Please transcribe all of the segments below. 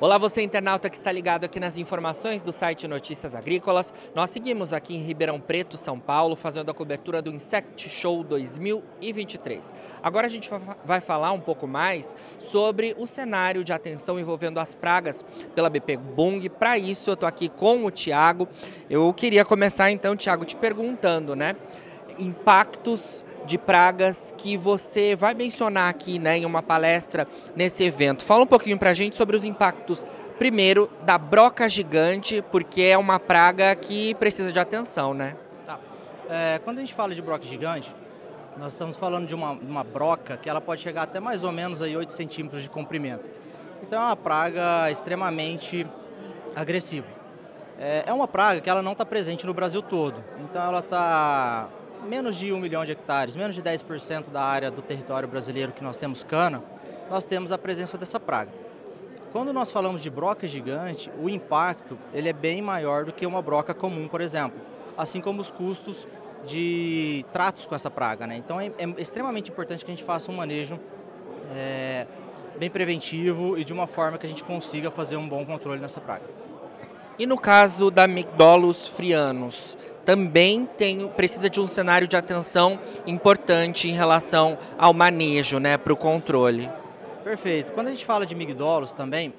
Olá, você internauta que está ligado aqui nas informações do site Notícias Agrícolas. Nós seguimos aqui em Ribeirão Preto, São Paulo, fazendo a cobertura do Insect Show 2023. Agora a gente vai falar um pouco mais sobre o cenário de atenção envolvendo as pragas pela BP Bung. Para isso, eu estou aqui com o Tiago. Eu queria começar então, Tiago, te perguntando, né? Impactos de pragas que você vai mencionar aqui né, em uma palestra nesse evento. Fala um pouquinho para a gente sobre os impactos, primeiro, da broca gigante, porque é uma praga que precisa de atenção, né? Tá. É, quando a gente fala de broca gigante, nós estamos falando de uma, uma broca que ela pode chegar até mais ou menos aí 8 centímetros de comprimento. Então é uma praga extremamente agressiva. É, é uma praga que ela não está presente no Brasil todo. Então ela está menos de um milhão de hectares, menos de 10% da área do território brasileiro que nós temos cana, nós temos a presença dessa praga. Quando nós falamos de broca gigante, o impacto ele é bem maior do que uma broca comum, por exemplo, assim como os custos de tratos com essa praga. Né? Então é, é extremamente importante que a gente faça um manejo é, bem preventivo e de uma forma que a gente consiga fazer um bom controle nessa praga. E no caso da Migdolus frianus, também tem, precisa de um cenário de atenção importante em relação ao manejo, né, para o controle. Perfeito. Quando a gente fala de migdolos também,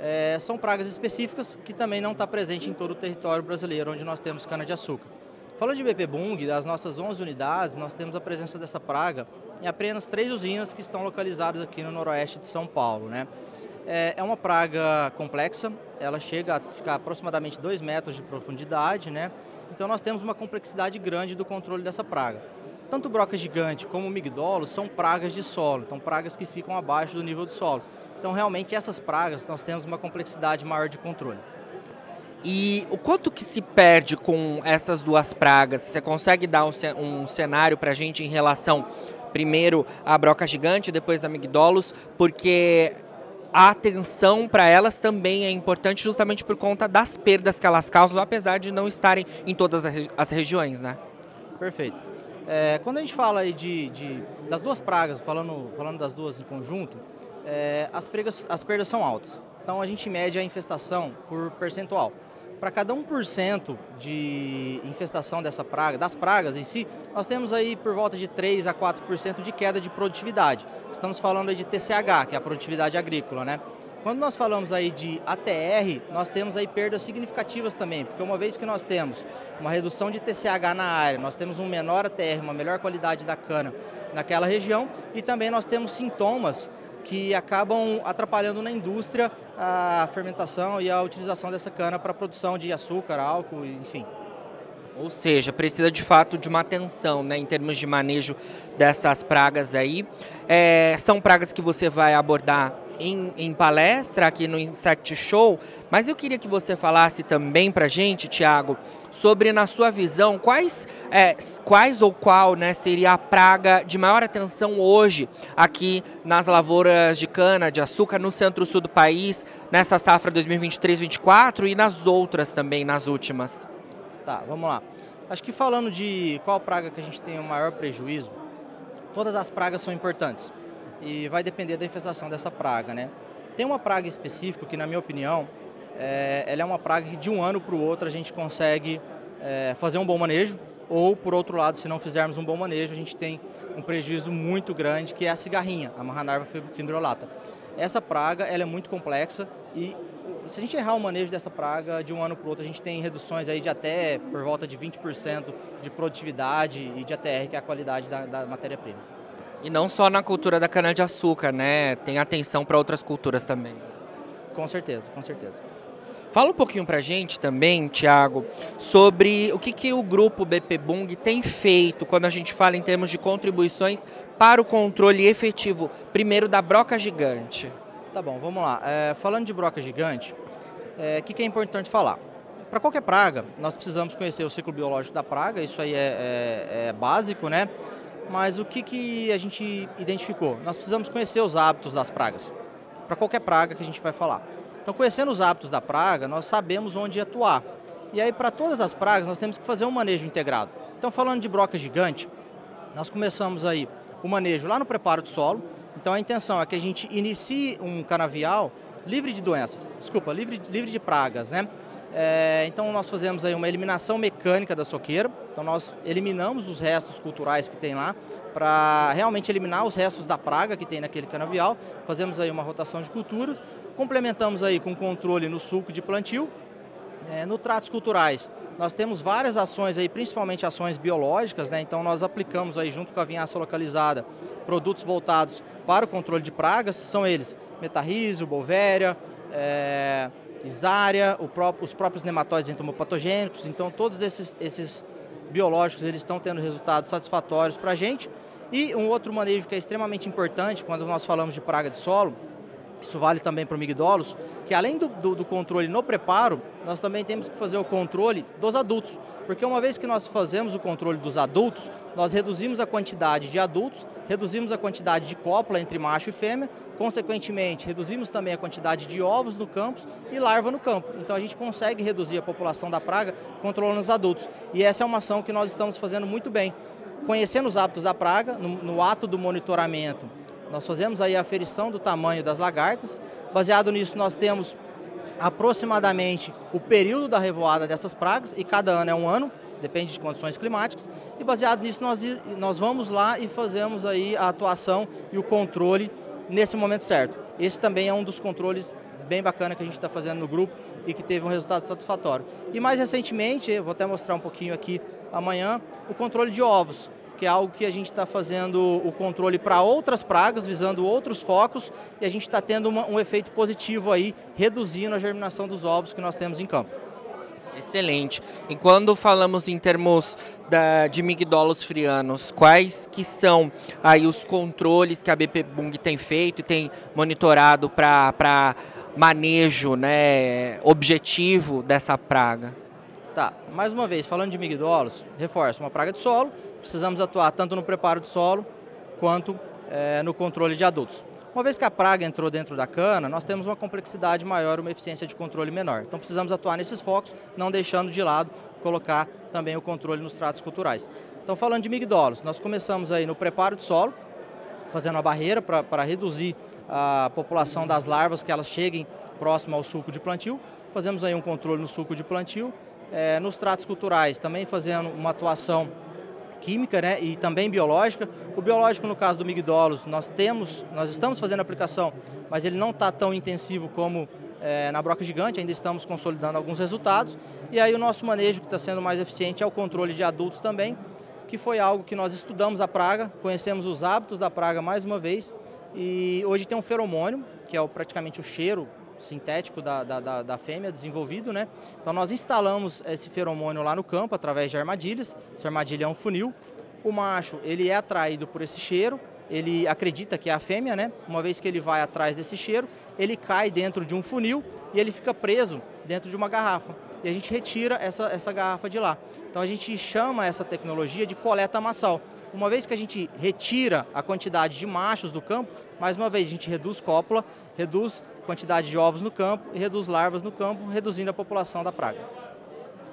é, são pragas específicas que também não está presente em todo o território brasileiro, onde nós temos cana-de-açúcar. Falando de BP Bung, das nossas 11 unidades, nós temos a presença dessa praga em apenas três usinas que estão localizadas aqui no noroeste de São Paulo. Né? É, é uma praga complexa, ela chega a ficar aproximadamente 2 metros de profundidade, né? Então nós temos uma complexidade grande do controle dessa praga. Tanto broca gigante como migdolo são pragas de solo, então pragas que ficam abaixo do nível do solo. Então realmente essas pragas nós temos uma complexidade maior de controle. E o quanto que se perde com essas duas pragas? Você consegue dar um cenário para a gente em relação, primeiro, à broca gigante, depois a migdolos, porque a atenção para elas também é importante justamente por conta das perdas que elas causam, apesar de não estarem em todas as regiões, né? Perfeito. É, quando a gente fala aí de, de, das duas pragas, falando, falando das duas em conjunto, é, as, pregas, as perdas são altas. Então a gente mede a infestação por percentual para cada 1% de infestação dessa praga, das pragas em si, nós temos aí por volta de 3 a 4% de queda de produtividade. Estamos falando aí de TCH, que é a produtividade agrícola, né? Quando nós falamos aí de ATR, nós temos aí perdas significativas também, porque uma vez que nós temos uma redução de TCH na área, nós temos um menor ATR, uma melhor qualidade da cana naquela região e também nós temos sintomas que acabam atrapalhando na indústria a fermentação e a utilização dessa cana para a produção de açúcar, álcool, enfim. Ou seja, precisa de fato de uma atenção né, em termos de manejo dessas pragas aí. É, são pragas que você vai abordar em, em, palestra aqui no Insect Show, mas eu queria que você falasse também para gente, Tiago, sobre, na sua visão, quais, é, quais ou qual né, seria a praga de maior atenção hoje aqui nas lavouras de cana, de açúcar, no centro-sul do país, nessa safra 2023-24 e nas outras também, nas últimas. Tá, vamos lá. Acho que falando de qual praga que a gente tem o maior prejuízo, todas as pragas são importantes e vai depender da infestação dessa praga, né? Tem uma praga específica que, na minha opinião, é, ela é uma praga que de um ano para o outro a gente consegue é, fazer um bom manejo, ou por outro lado, se não fizermos um bom manejo, a gente tem um prejuízo muito grande, que é a cigarrinha, a Mahanarva fibrolata. Essa praga ela é muito complexa e se a gente errar o manejo dessa praga de um ano para o outro, a gente tem reduções aí de até por volta de 20% de produtividade e de ATR, que é a qualidade da, da matéria-prima. E não só na cultura da cana-de-açúcar, né? Tem atenção para outras culturas também. Com certeza, com certeza. Fala um pouquinho para a gente também, Tiago, sobre o que, que o grupo BP Bung tem feito quando a gente fala em termos de contribuições para o controle efetivo, primeiro da broca gigante. Tá bom, vamos lá. É, falando de broca gigante, o é, que, que é importante falar? Para qualquer praga, nós precisamos conhecer o ciclo biológico da praga, isso aí é, é, é básico, né? Mas o que, que a gente identificou? Nós precisamos conhecer os hábitos das pragas, para qualquer praga que a gente vai falar. Então, conhecendo os hábitos da praga, nós sabemos onde atuar. E aí, para todas as pragas, nós temos que fazer um manejo integrado. Então, falando de broca gigante, nós começamos aí o manejo lá no preparo do solo. Então, a intenção é que a gente inicie um canavial livre de doenças, desculpa, livre, livre de pragas, né? É, então nós fazemos aí uma eliminação mecânica da soqueira, então nós eliminamos os restos culturais que tem lá para realmente eliminar os restos da praga que tem naquele canavial, fazemos aí uma rotação de culturas, complementamos aí com controle no sulco de plantio, é, no tratos culturais. Nós temos várias ações aí, principalmente ações biológicas, né? então nós aplicamos aí junto com a vinhaça localizada produtos voltados para o controle de pragas, são eles metarrísio, bolvéria, é, isária, próprio, os próprios nematóides entomopatogênicos, então todos esses, esses biológicos eles estão tendo resultados satisfatórios para a gente. E um outro manejo que é extremamente importante quando nós falamos de praga de solo, isso vale também para o migdolos, que além do, do, do, controle no preparo, nós também temos que fazer o controle dos adultos. Porque uma vez que nós fazemos o controle dos adultos, nós reduzimos a quantidade de adultos, reduzimos a quantidade de cópula entre macho e fêmea, consequentemente, reduzimos também a quantidade de ovos no campo e larva no campo. Então a gente consegue reduzir a população da praga controlando os adultos. E essa é uma ação que nós estamos fazendo muito bem. Conhecendo os hábitos da praga, no, no ato do monitoramento, nós fazemos aí a aferição do tamanho das lagartas. Baseado nisso, nós temos aproximadamente o período da revoada dessas pragas, e cada ano é um ano, depende de condições climáticas. E baseado nisso, nós, nós vamos lá e fazemos aí a atuação e o controle nesse momento certo. Esse também é um dos controles bem bacana que a gente está fazendo no grupo e que teve um resultado satisfatório. E mais recentemente, vou até mostrar um pouquinho aqui amanhã, o controle de ovos que é algo que a gente está fazendo o controle para outras pragas, visando outros focos, e a gente está tendo uma, um efeito positivo aí, reduzindo a germinação dos ovos que nós temos em campo. Excelente. E quando falamos em termos da, de migdolos frianos, quais que são aí os controles que a BP Bung tem feito e tem monitorado para manejo né, objetivo dessa praga? Tá, mais uma vez, falando de migdolos, reforço, uma praga de solo, precisamos atuar tanto no preparo de solo quanto é, no controle de adultos. Uma vez que a praga entrou dentro da cana, nós temos uma complexidade maior, uma eficiência de controle menor. Então precisamos atuar nesses focos, não deixando de lado colocar também o controle nos tratos culturais. Então falando de migdolos, nós começamos aí no preparo de solo, fazendo uma barreira para reduzir a população das larvas que elas cheguem próximo ao suco de plantio. Fazemos aí um controle no suco de plantio, é, nos tratos culturais, também fazendo uma atuação química né, e também biológica. O biológico, no caso do migdolos, nós temos, nós estamos fazendo aplicação, mas ele não está tão intensivo como é, na broca gigante, ainda estamos consolidando alguns resultados. E aí o nosso manejo que está sendo mais eficiente é o controle de adultos também, que foi algo que nós estudamos a praga, conhecemos os hábitos da praga mais uma vez, e hoje tem um feromônio, que é o, praticamente o cheiro sintético da, da, da, fêmea desenvolvido, né? Então nós instalamos esse feromônio lá no campo através de armadilhas. Essa armadilha é um funil. O macho ele é atraído por esse cheiro, ele acredita que é a fêmea, né? Uma vez que ele vai atrás desse cheiro, ele cai dentro de um funil e ele fica preso dentro de uma garrafa. E a gente retira essa, essa garrafa de lá. Então a gente chama essa tecnologia de coleta massal. Uma vez que a gente retira a quantidade de machos do campo, mais uma vez a gente reduz cópula, reduz quantidade de ovos no campo e reduz larvas no campo, reduzindo a população da praga.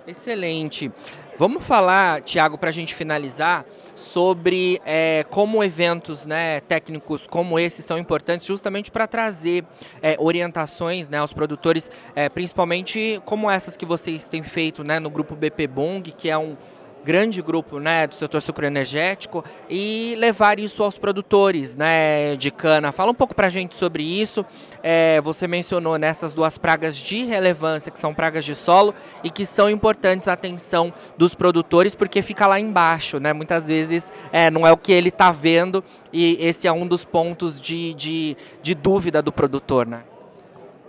Excelente. Vamos falar, Tiago, para a gente finalizar, sobre é, como eventos né, técnicos como esse são importantes justamente para trazer é, orientações né, aos produtores, é, principalmente como essas que vocês têm feito né, no grupo BP Bong, que é um grande grupo né, do setor sucroenergético e levar isso aos produtores né, de cana. Fala um pouco para a gente sobre isso. É, você mencionou nessas duas pragas de relevância, que são pragas de solo e que são importantes a atenção dos produtores, porque fica lá embaixo. Né? Muitas vezes é, não é o que ele está vendo e esse é um dos pontos de, de, de dúvida do produtor. Né?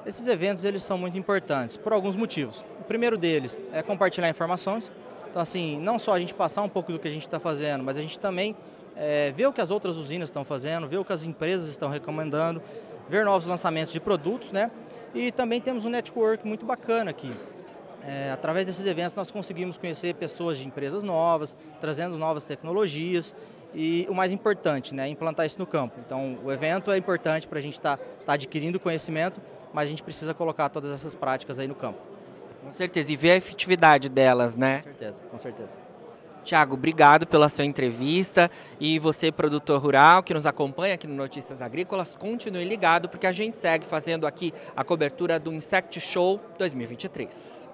Esses eventos eles são muito importantes por alguns motivos. O primeiro deles é compartilhar informações. Então, assim, não só a gente passar um pouco do que a gente está fazendo, mas a gente também é, ver o que as outras usinas estão fazendo, ver o que as empresas estão recomendando, ver novos lançamentos de produtos, né? E também temos um network muito bacana aqui. É, através desses eventos nós conseguimos conhecer pessoas de empresas novas, trazendo novas tecnologias e o mais importante, né, implantar isso no campo. Então, o evento é importante para a gente estar tá, tá adquirindo conhecimento, mas a gente precisa colocar todas essas práticas aí no campo. Com certeza, e ver a efetividade delas, né? Com certeza, com certeza. Tiago, obrigado pela sua entrevista e você, produtor rural, que nos acompanha aqui no Notícias Agrícolas, continue ligado porque a gente segue fazendo aqui a cobertura do Insect Show 2023.